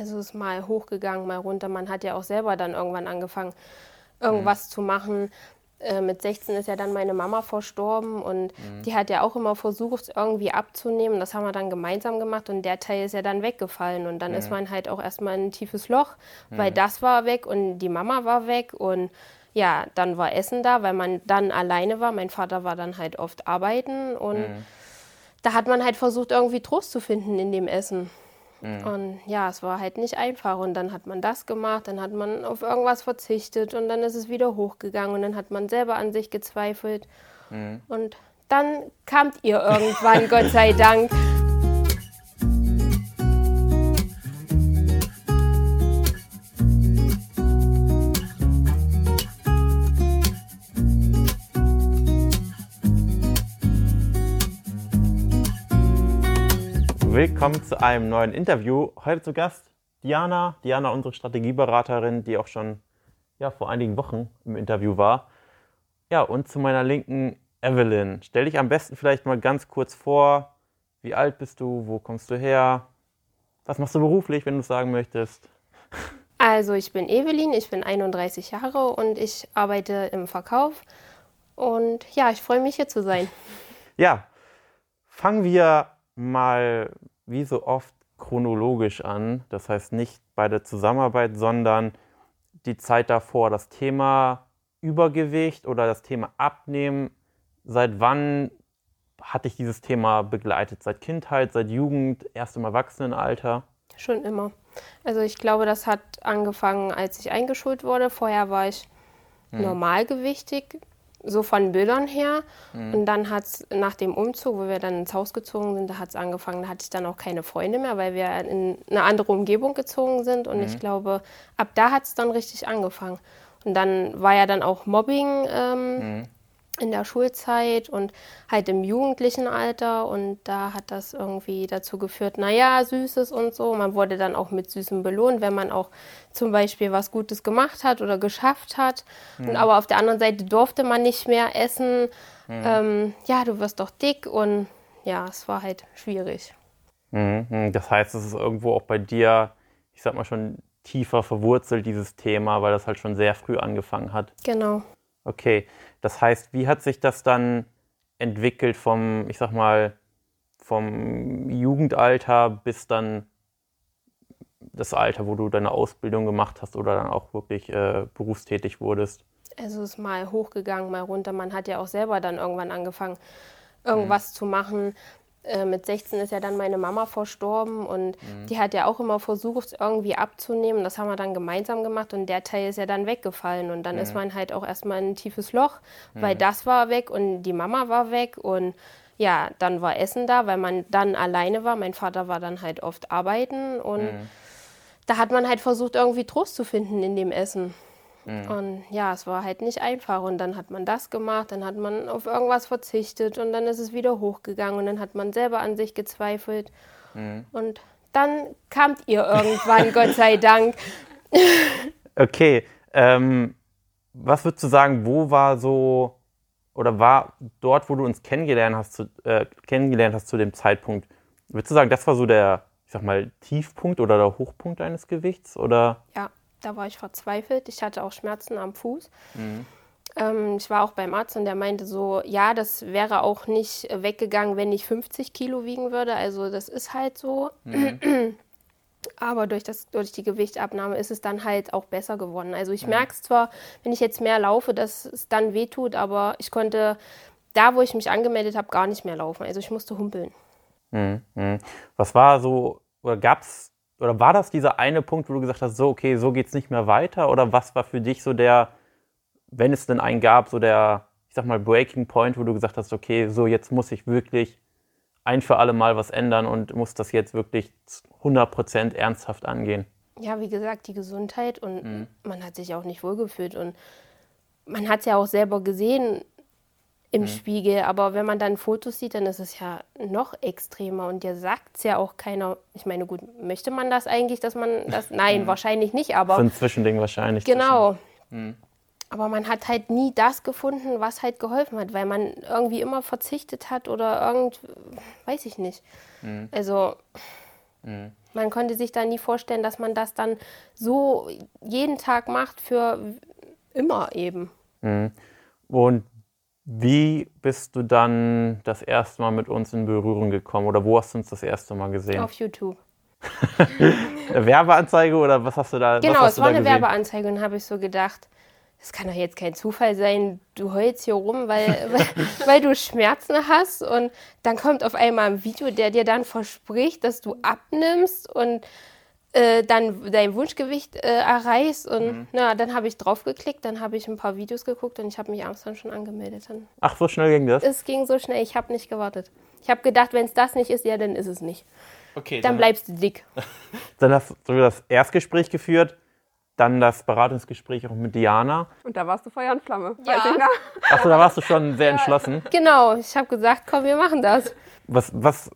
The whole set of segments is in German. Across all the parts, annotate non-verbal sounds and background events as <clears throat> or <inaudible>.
Also es ist mal hochgegangen, mal runter. Man hat ja auch selber dann irgendwann angefangen, irgendwas mhm. zu machen. Äh, mit 16 ist ja dann meine Mama verstorben und mhm. die hat ja auch immer versucht, irgendwie abzunehmen. Das haben wir dann gemeinsam gemacht und der Teil ist ja dann weggefallen. Und dann mhm. ist man halt auch erstmal in ein tiefes Loch, weil mhm. das war weg und die Mama war weg und ja, dann war Essen da, weil man dann alleine war. Mein Vater war dann halt oft arbeiten und mhm. da hat man halt versucht, irgendwie Trost zu finden in dem Essen. Mhm. Und ja, es war halt nicht einfach. Und dann hat man das gemacht, dann hat man auf irgendwas verzichtet und dann ist es wieder hochgegangen und dann hat man selber an sich gezweifelt. Mhm. Und dann kamt ihr irgendwann, Gott sei Dank. Willkommen zu einem neuen Interview. Heute zu Gast Diana. Diana, unsere Strategieberaterin, die auch schon ja, vor einigen Wochen im Interview war. Ja, und zu meiner Linken Evelyn. Stell dich am besten vielleicht mal ganz kurz vor. Wie alt bist du? Wo kommst du her? Was machst du beruflich, wenn du es sagen möchtest? Also, ich bin Evelyn, ich bin 31 Jahre und ich arbeite im Verkauf. Und ja, ich freue mich hier zu sein. Ja, fangen wir mal wie so oft chronologisch an. Das heißt nicht bei der Zusammenarbeit, sondern die Zeit davor. Das Thema Übergewicht oder das Thema Abnehmen. Seit wann hatte ich dieses Thema begleitet? Seit Kindheit, seit Jugend, erst im Erwachsenenalter? Schon immer. Also ich glaube, das hat angefangen, als ich eingeschult wurde. Vorher war ich hm. normalgewichtig, so von Bildern her. Mhm. Und dann hat es nach dem Umzug, wo wir dann ins Haus gezogen sind, da hat es angefangen, da hatte ich dann auch keine Freunde mehr, weil wir in eine andere Umgebung gezogen sind. Und mhm. ich glaube, ab da hat es dann richtig angefangen. Und dann war ja dann auch Mobbing ähm, mhm in der Schulzeit und halt im jugendlichen Alter und da hat das irgendwie dazu geführt, naja, Süßes und so. Man wurde dann auch mit Süßem belohnt, wenn man auch zum Beispiel was Gutes gemacht hat oder geschafft hat. Mhm. Und aber auf der anderen Seite durfte man nicht mehr essen. Mhm. Ähm, ja, du wirst doch dick und ja, es war halt schwierig. Mhm. Das heißt, es ist irgendwo auch bei dir, ich sag mal schon tiefer verwurzelt, dieses Thema, weil das halt schon sehr früh angefangen hat. Genau. Okay, das heißt, wie hat sich das dann entwickelt vom, ich sag mal, vom Jugendalter bis dann das Alter, wo du deine Ausbildung gemacht hast oder dann auch wirklich äh, berufstätig wurdest? Also es ist mal hochgegangen, mal runter. Man hat ja auch selber dann irgendwann angefangen, irgendwas mhm. zu machen. Äh, mit 16 ist ja dann meine Mama verstorben und mhm. die hat ja auch immer versucht, irgendwie abzunehmen. Das haben wir dann gemeinsam gemacht und der Teil ist ja dann weggefallen. Und dann mhm. ist man halt auch erstmal in ein tiefes Loch, weil mhm. das war weg und die Mama war weg und ja, dann war Essen da, weil man dann alleine war. Mein Vater war dann halt oft arbeiten und mhm. da hat man halt versucht, irgendwie Trost zu finden in dem Essen. Mhm. Und ja, es war halt nicht einfach. Und dann hat man das gemacht, dann hat man auf irgendwas verzichtet und dann ist es wieder hochgegangen und dann hat man selber an sich gezweifelt. Mhm. Und dann kamt ihr irgendwann, <laughs> Gott sei Dank. Okay, ähm, was würdest du sagen, wo war so oder war dort, wo du uns kennengelernt hast, zu, äh, kennengelernt hast zu dem Zeitpunkt, würdest du sagen, das war so der, ich sag mal, Tiefpunkt oder der Hochpunkt deines Gewichts? Oder? Ja, da war ich verzweifelt. Ich hatte auch Schmerzen am Fuß. Mhm. Ähm, ich war auch beim Arzt und der meinte so, ja, das wäre auch nicht weggegangen, wenn ich 50 Kilo wiegen würde. Also das ist halt so. Mhm. <clears throat> Aber durch, das, durch die Gewichtabnahme ist es dann halt auch besser geworden. Also ich ja. merke es zwar, wenn ich jetzt mehr laufe, dass es dann wehtut, aber ich konnte da, wo ich mich angemeldet habe, gar nicht mehr laufen. Also ich musste humpeln. Mhm. mhm. Was war so, oder gab es oder war das dieser eine Punkt, wo du gesagt hast, so, okay, so geht es nicht mehr weiter? Oder was war für dich so der, wenn es denn einen gab, so der, ich sag mal, Breaking Point, wo du gesagt hast, okay, so jetzt muss ich wirklich ein für alle Mal was ändern und muss das jetzt wirklich 100% ernsthaft angehen? Ja, wie gesagt, die Gesundheit und mhm. man hat sich auch nicht wohlgefühlt und man hat es ja auch selber gesehen, im mhm. Spiegel. Aber wenn man dann Fotos sieht, dann ist es ja noch extremer. Und dir sagt es ja auch keiner. Ich meine, gut, möchte man das eigentlich, dass man das. <laughs> Nein, mhm. wahrscheinlich nicht, aber. So ein Zwischending wahrscheinlich. Genau. Mhm. Aber man hat halt nie das gefunden, was halt geholfen hat, weil man irgendwie immer verzichtet hat oder irgend. Weiß ich nicht. Mhm. Also. Mhm. Man konnte sich da nie vorstellen, dass man das dann so jeden Tag macht für immer eben. Mhm. Und wie bist du dann das erste Mal mit uns in Berührung gekommen oder wo hast du uns das erste Mal gesehen? Auf YouTube. eine <laughs> Werbeanzeige oder was hast du da Genau, es war eine gesehen? Werbeanzeige und habe ich so gedacht, es kann doch jetzt kein Zufall sein, du heulst hier rum, weil, <laughs> weil, weil, du Schmerzen hast und dann kommt auf einmal ein Video, der dir dann verspricht, dass du abnimmst und äh, dann dein Wunschgewicht äh, erreichst und mhm. na, dann habe ich draufgeklickt, dann habe ich ein paar Videos geguckt und ich habe mich abends dann schon angemeldet. Dann Ach, so schnell ging das? Es ging so schnell, ich habe nicht gewartet. Ich habe gedacht, wenn es das nicht ist, ja, dann ist es nicht. Okay. Dann, dann bleibst du dick. <laughs> dann hast du das Erstgespräch geführt dann das Beratungsgespräch auch mit Diana. Und da warst du Feuer und Flamme. Ja. Achso, da warst du schon sehr entschlossen. Genau, ich habe gesagt, komm, wir machen das. Was, was,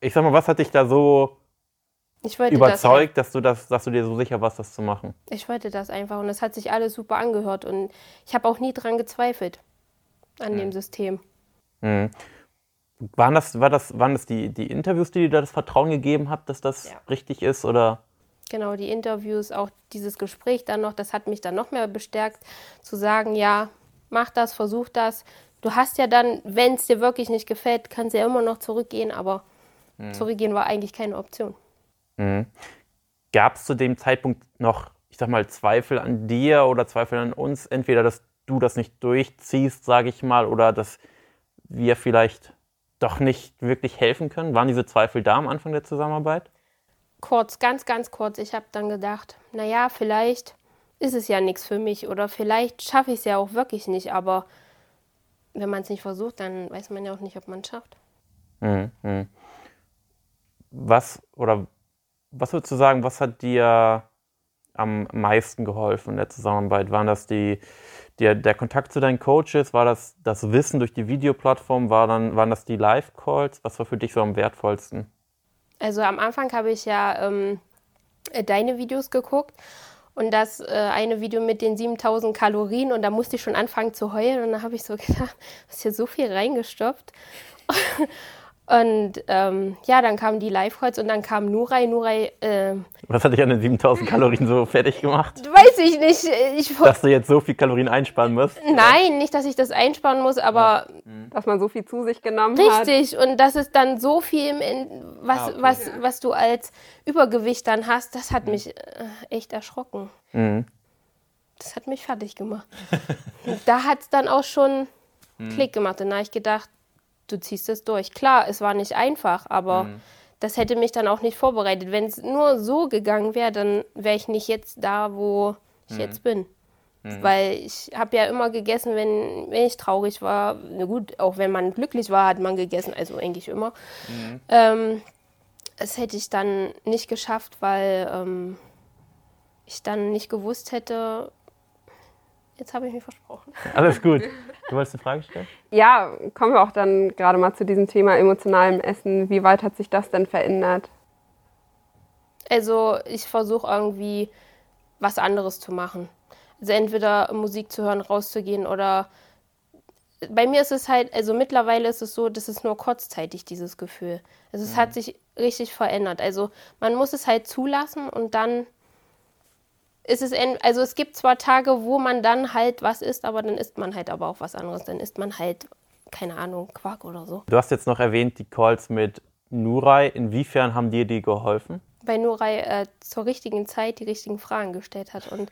ich sag mal, was hat dich da so überzeugt, das dass, du das, dass du dir so sicher warst, das zu machen? Ich wollte das einfach und es hat sich alles super angehört und ich habe auch nie dran gezweifelt an mhm. dem System. Mhm. Waren das, war das, waren das die, die Interviews, die dir das Vertrauen gegeben haben, dass das ja. richtig ist? Oder? Genau, die Interviews, auch dieses Gespräch dann noch, das hat mich dann noch mehr bestärkt, zu sagen, ja, mach das, versuch das. Du hast ja dann, wenn es dir wirklich nicht gefällt, kannst du ja immer noch zurückgehen, aber mhm. zurückgehen war eigentlich keine Option. Mhm. Gab es zu dem Zeitpunkt noch, ich sag mal, Zweifel an dir oder Zweifel an uns? Entweder, dass du das nicht durchziehst, sage ich mal, oder dass wir vielleicht doch nicht wirklich helfen können? Waren diese Zweifel da am Anfang der Zusammenarbeit? kurz, ganz, ganz kurz, ich habe dann gedacht, naja, vielleicht ist es ja nichts für mich oder vielleicht schaffe ich es ja auch wirklich nicht, aber wenn man es nicht versucht, dann weiß man ja auch nicht, ob man es schafft. Mhm, mhm. Was oder was würdest du sagen, was hat dir am meisten geholfen in der Zusammenarbeit? Waren das die, die, der Kontakt zu deinen Coaches? War das das Wissen durch die Videoplattform? War dann, waren das die Live-Calls? Was war für dich so am wertvollsten? Also am Anfang habe ich ja ähm, deine Videos geguckt und das äh, eine Video mit den 7000 Kalorien und da musste ich schon anfangen zu heulen und da habe ich so <laughs> gedacht, hast hier so viel reingestopft. Und ähm, ja, dann kamen die Live-Calls und dann kam Nurai. Nurai äh, Was hat dich an den 7000 Kalorien so <laughs> fertig gemacht? Weiß ich nicht. Ich, dass du jetzt so viel Kalorien einsparen musst? Nein, nicht, dass ich das einsparen muss, aber. Mhm. Dass man so viel zu sich genommen richtig, hat. Richtig, und das ist dann so viel, was, ah, okay. was, was du als Übergewicht dann hast, das hat mhm. mich äh, echt erschrocken. Mhm. Das hat mich fertig gemacht. <laughs> da hat es dann auch schon mhm. Klick gemacht. Und da habe ich gedacht, du ziehst es durch. Klar, es war nicht einfach, aber mhm. das hätte mich dann auch nicht vorbereitet. Wenn es nur so gegangen wäre, dann wäre ich nicht jetzt da, wo ich mhm. jetzt bin. Mhm. Weil ich habe ja immer gegessen, wenn, wenn ich traurig war. Na gut, auch wenn man glücklich war, hat man gegessen, also eigentlich immer. Mhm. Ähm, das hätte ich dann nicht geschafft, weil ähm, ich dann nicht gewusst hätte, Jetzt habe ich mich versprochen. <laughs> Alles gut. Du wolltest eine Frage stellen? Ja, kommen wir auch dann gerade mal zu diesem Thema emotionalem Essen. Wie weit hat sich das denn verändert? Also ich versuche irgendwie was anderes zu machen. Also entweder Musik zu hören, rauszugehen oder bei mir ist es halt, also mittlerweile ist es so, das ist nur kurzzeitig, dieses Gefühl. Also es mhm. hat sich richtig verändert. Also man muss es halt zulassen und dann ist es, also es gibt zwar Tage, wo man dann halt was isst, aber dann isst man halt aber auch was anderes. Dann isst man halt, keine Ahnung, Quark oder so. Du hast jetzt noch erwähnt, die Calls mit Nurai. Inwiefern haben dir die geholfen? Weil Nurai äh, zur richtigen Zeit die richtigen Fragen gestellt hat und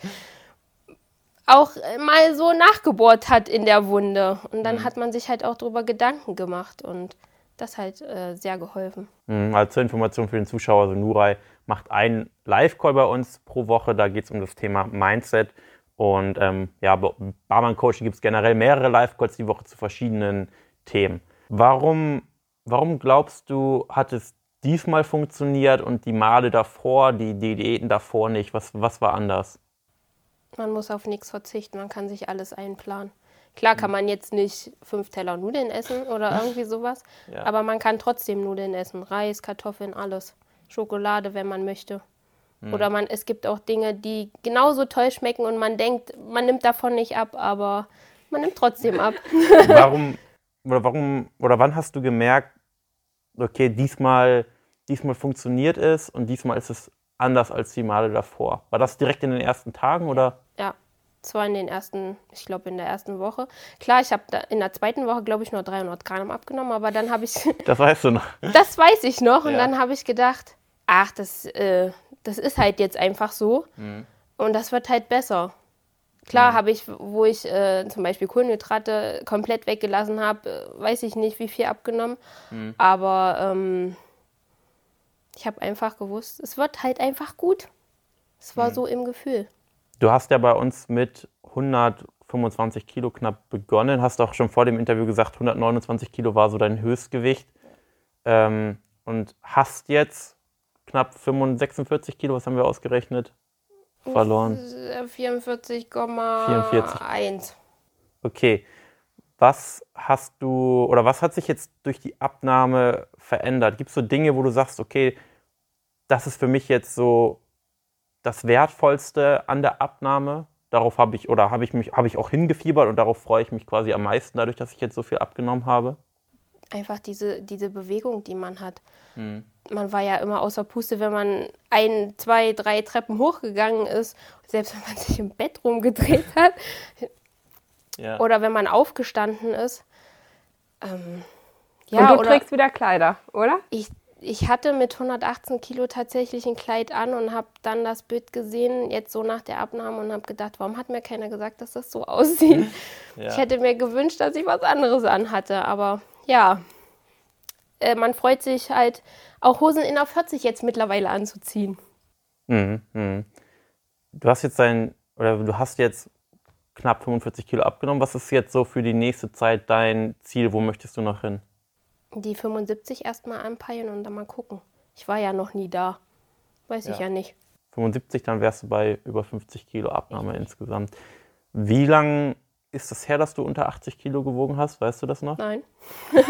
auch mal so nachgebohrt hat in der Wunde. Und dann mhm. hat man sich halt auch darüber Gedanken gemacht und das halt äh, sehr geholfen. Mhm, also zur Information für den Zuschauer, also Nurai macht einen Live-Call bei uns pro Woche. Da geht es um das Thema Mindset. Und ähm, ja, bei Barmann Coaching gibt es generell mehrere Live-Calls die Woche zu verschiedenen Themen. Warum, warum glaubst du, hat es diesmal funktioniert und die Male davor, die, die Diäten davor nicht? Was, was war anders? Man muss auf nichts verzichten, man kann sich alles einplanen. Klar kann man jetzt nicht fünf Teller Nudeln essen oder <laughs> irgendwie sowas, ja. aber man kann trotzdem Nudeln essen. Reis, Kartoffeln, alles. Schokolade, wenn man möchte. Mhm. Oder man, es gibt auch Dinge, die genauso toll schmecken und man denkt, man nimmt davon nicht ab, aber man nimmt trotzdem ab. <laughs> warum <laughs> oder warum oder wann hast du gemerkt, okay, diesmal diesmal funktioniert es und diesmal ist es anders als die Male davor? War das direkt in den ersten Tagen oder? Zwar in den ersten, ich glaube in der ersten Woche. Klar, ich habe in der zweiten Woche, glaube ich, nur 300 Gramm abgenommen, aber dann habe ich. <laughs> Das weißt du noch. Das weiß ich noch. Und ja. dann habe ich gedacht, ach, das, äh, das ist halt jetzt einfach so. Mhm. Und das wird halt besser. Klar mhm. habe ich, wo ich äh, zum Beispiel Kohlenhydrate komplett weggelassen habe, äh, weiß ich nicht, wie viel abgenommen. Mhm. Aber ähm, ich habe einfach gewusst, es wird halt einfach gut. Es war mhm. so im Gefühl. Du hast ja bei uns mit 125 Kilo knapp begonnen, hast auch schon vor dem Interview gesagt, 129 Kilo war so dein Höchstgewicht. Ähm, und hast jetzt knapp 46 Kilo, was haben wir ausgerechnet? Verloren. 44,1. Okay. Was hast du oder was hat sich jetzt durch die Abnahme verändert? Gibt es so Dinge, wo du sagst, okay, das ist für mich jetzt so das Wertvollste an der Abnahme? Darauf habe ich oder habe ich mich habe ich auch hingefiebert und darauf freue ich mich quasi am meisten, dadurch, dass ich jetzt so viel abgenommen habe? Einfach diese, diese Bewegung, die man hat. Hm. Man war ja immer außer Puste, wenn man ein, zwei, drei Treppen hochgegangen ist, selbst wenn man <laughs> sich im Bett rumgedreht hat. Ja. Oder wenn man aufgestanden ist. Ähm, ja, und du trägst wieder Kleider, oder? Ich, ich hatte mit 118 Kilo tatsächlich ein Kleid an und habe dann das Bild gesehen, jetzt so nach der Abnahme und habe gedacht, warum hat mir keiner gesagt, dass das so <laughs> aussieht? Ja. Ich hätte mir gewünscht, dass ich was anderes anhatte, aber ja, äh, man freut sich halt auch Hosen in der 40 jetzt mittlerweile anzuziehen. Mhm, mh. Du hast jetzt dein, oder du hast jetzt knapp 45 Kilo abgenommen. Was ist jetzt so für die nächste Zeit dein Ziel? Wo möchtest du noch hin? Die 75 erstmal anpeilen und dann mal gucken. Ich war ja noch nie da. Weiß ja. ich ja nicht. 75, dann wärst du bei über 50 Kilo Abnahme insgesamt. Wie lange ist das her, dass du unter 80 Kilo gewogen hast? Weißt du das noch? Nein. <laughs>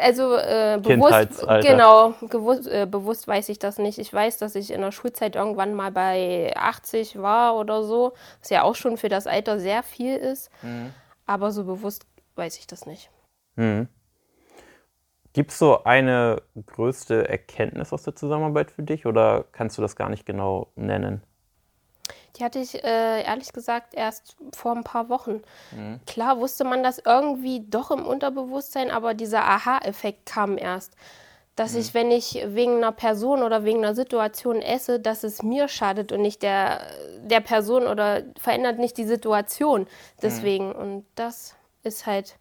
also äh, bewusst, genau, gewusst, äh, bewusst weiß ich das nicht. Ich weiß, dass ich in der Schulzeit irgendwann mal bei 80 war oder so, was ja auch schon für das Alter sehr viel ist. Mhm. Aber so bewusst weiß ich das nicht. Mhm. Gibt es so eine größte Erkenntnis aus der Zusammenarbeit für dich oder kannst du das gar nicht genau nennen? Die hatte ich äh, ehrlich gesagt erst vor ein paar Wochen. Mhm. Klar wusste man das irgendwie doch im Unterbewusstsein, aber dieser Aha-Effekt kam erst. Dass mhm. ich, wenn ich wegen einer Person oder wegen einer Situation esse, dass es mir schadet und nicht der, der Person oder verändert nicht die Situation. Deswegen. Mhm. Und das ist halt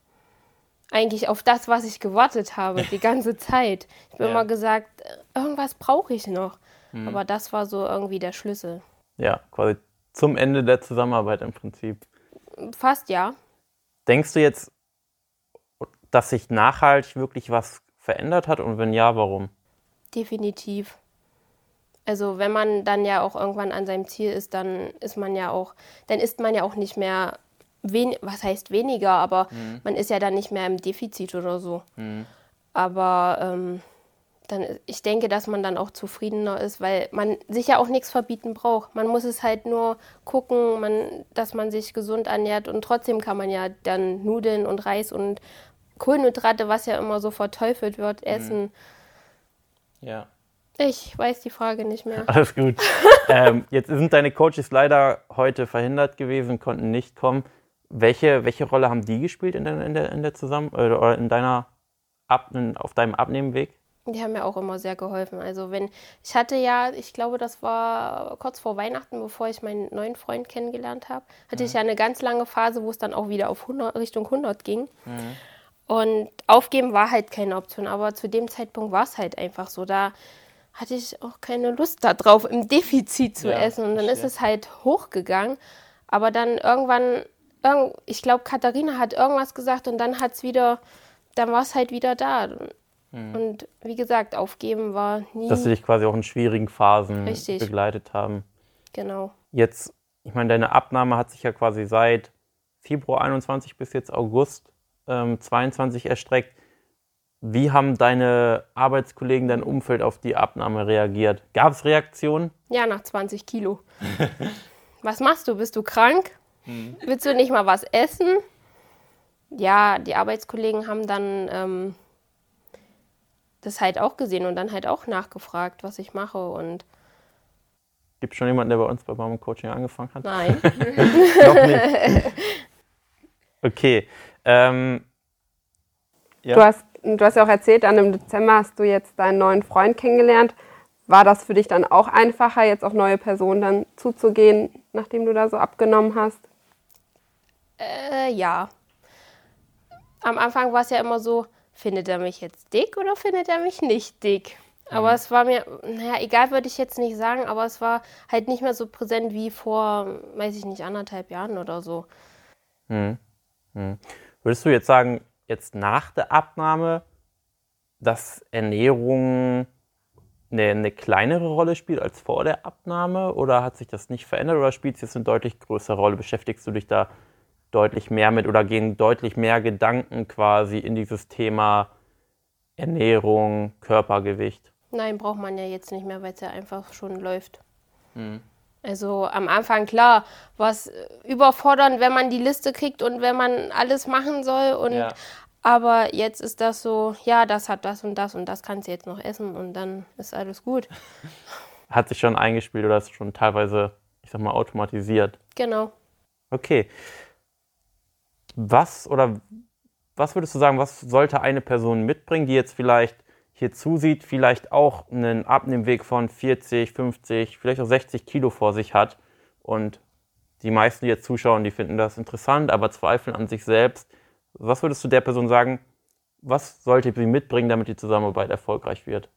eigentlich auf das, was ich gewartet habe, die <laughs> ganze Zeit. Ich habe ja. immer gesagt, irgendwas brauche ich noch. Mhm. Aber das war so irgendwie der Schlüssel. Ja, quasi zum Ende der Zusammenarbeit im Prinzip. Fast ja. Denkst du jetzt, dass sich nachhaltig wirklich was verändert hat und wenn ja, warum? Definitiv. Also wenn man dann ja auch irgendwann an seinem Ziel ist, dann ist man ja auch, dann ist man ja auch nicht mehr, wen, was heißt weniger, aber mhm. man ist ja dann nicht mehr im Defizit oder so. Mhm. Aber ähm, dann, ich denke, dass man dann auch zufriedener ist, weil man sich ja auch nichts verbieten braucht. Man muss es halt nur gucken, man, dass man sich gesund ernährt und trotzdem kann man ja dann Nudeln und Reis und Kohlenhydrate, was ja immer so verteufelt wird, mhm. essen. Ja. Ich weiß die Frage nicht mehr. Alles gut. <laughs> ähm, jetzt sind deine Coaches leider heute verhindert gewesen, konnten nicht kommen. Welche, welche Rolle haben die gespielt in der, in der, in der Zusammen oder in deiner Ab, auf deinem Abnehmenweg? Die haben mir auch immer sehr geholfen. Also wenn ich hatte ja, ich glaube, das war kurz vor Weihnachten, bevor ich meinen neuen Freund kennengelernt habe, hatte mhm. ich ja eine ganz lange Phase, wo es dann auch wieder auf 100, Richtung 100 ging. Mhm. Und aufgeben war halt keine Option, aber zu dem Zeitpunkt war es halt einfach so. Da hatte ich auch keine Lust darauf, im Defizit zu ja, essen. Und dann ist es halt hochgegangen. Aber dann irgendwann, ich glaube, Katharina hat irgendwas gesagt und dann hat es wieder, dann war es halt wieder da. Mhm. Und wie gesagt, aufgeben war nie. Dass sie dich quasi auch in schwierigen Phasen Richtig. begleitet haben. Genau. Jetzt, ich meine, deine Abnahme hat sich ja quasi seit Februar 21 bis jetzt August ähm, 22 erstreckt. Wie haben deine Arbeitskollegen, dein Umfeld auf die Abnahme reagiert? Gab es Reaktionen? Ja, nach 20 Kilo. <laughs> was machst du? Bist du krank? Mhm. Willst du nicht mal was essen? Ja, die Arbeitskollegen haben dann ähm, das halt auch gesehen und dann halt auch nachgefragt, was ich mache und Gibt es schon jemanden, der bei uns bei Mama Coaching angefangen hat? nein. <laughs> Noch nicht. Okay. Ähm, ja. Du, hast, du hast ja auch erzählt, dann im Dezember hast du jetzt deinen neuen Freund kennengelernt. War das für dich dann auch einfacher, jetzt auf neue Personen dann zuzugehen, nachdem du da so abgenommen hast? Äh, ja. Am Anfang war es ja immer so, findet er mich jetzt dick oder findet er mich nicht dick? Aber Mhm. es war mir, naja, egal würde ich jetzt nicht sagen, aber es war halt nicht mehr so präsent wie vor, weiß ich nicht, anderthalb Jahren oder so. Würdest du jetzt sagen, jetzt nach der Abnahme, dass Ernährung eine, eine kleinere Rolle spielt als vor der Abnahme? Oder hat sich das nicht verändert oder spielt es jetzt eine deutlich größere Rolle? Beschäftigst du dich da deutlich mehr mit oder gehen deutlich mehr Gedanken quasi in dieses Thema Ernährung, Körpergewicht? Nein, braucht man ja jetzt nicht mehr, weil es ja einfach schon läuft. Also am Anfang, klar, war es überfordernd, wenn man die Liste kriegt und wenn man alles machen soll. Und, Ja. Aber jetzt ist das so, ja, das hat das und das und das kannst du jetzt noch essen und dann ist alles gut. <laughs> Hat sich schon eingespielt oder ist schon teilweise, ich sag mal, automatisiert? Genau. Okay. Was oder was würdest du sagen, was sollte eine Person mitbringen, die jetzt vielleicht hier zusieht, vielleicht auch einen Abnehmweg von 40, 50, vielleicht auch 60 Kilo vor sich hat und die meisten, die jetzt zuschauen, die finden das interessant, aber zweifeln an sich selbst. Was würdest du der Person sagen, was sollte sie mitbringen, damit die Zusammenarbeit erfolgreich wird?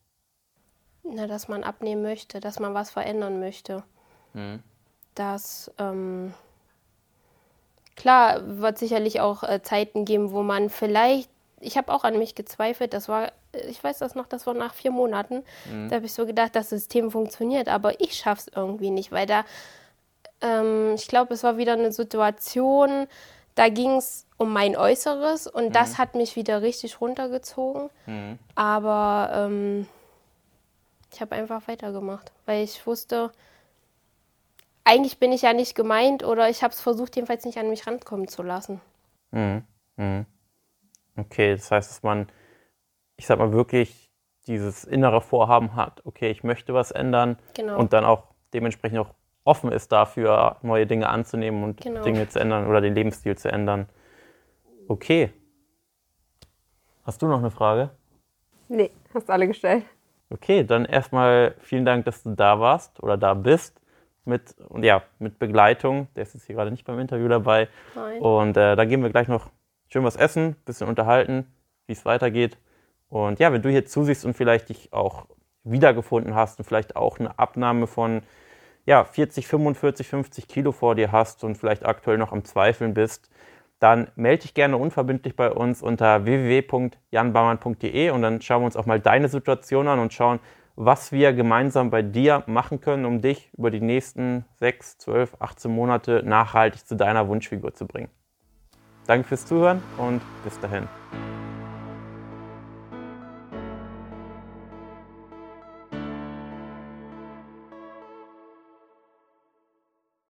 Na, dass man abnehmen möchte, dass man was verändern möchte. Dass, ähm, klar, wird sicherlich auch äh, Zeiten geben, wo man vielleicht, ich habe auch an mich gezweifelt, das war, äh, ich weiß das noch, das war nach vier Monaten, da habe ich so gedacht, das System funktioniert, aber ich schaff's irgendwie nicht, weil da, ähm, ich glaube, es war wieder eine Situation, da ging es um mein Äußeres und das hat mich wieder richtig runtergezogen. Aber ähm, ich habe einfach weitergemacht, weil ich wusste, eigentlich bin ich ja nicht gemeint oder ich habe es versucht, jedenfalls nicht an mich rankommen zu lassen. Okay, das heißt, dass man, ich sag mal, wirklich dieses innere Vorhaben hat, okay, ich möchte was ändern Genau. und dann auch dementsprechend auch offen ist dafür, neue Dinge anzunehmen und Genau. Dinge zu ändern oder den Lebensstil zu ändern. Okay. Hast du noch eine Frage? Nee, hast alle gestellt. Okay, dann erstmal vielen Dank, dass du da warst oder da bist mit, und ja, mit Begleitung. Der ist jetzt hier gerade nicht beim Interview dabei. Nein. Und äh, da gehen wir gleich noch schön was essen, bisschen unterhalten, wie es weitergeht. Und ja, wenn du hier zusiehst und vielleicht dich auch wiedergefunden hast und vielleicht auch eine Abnahme von ja, 40, 45, 50 Kilo vor dir hast und vielleicht aktuell noch am Zweifeln bist, dann melde dich gerne unverbindlich bei uns unter www.janbaumann.de und dann schauen wir uns auch mal deine Situation an und schauen, was wir gemeinsam bei dir machen können, um dich über die nächsten 6, 12, 18 Monate nachhaltig zu deiner Wunschfigur zu bringen. Danke fürs Zuhören und bis dahin.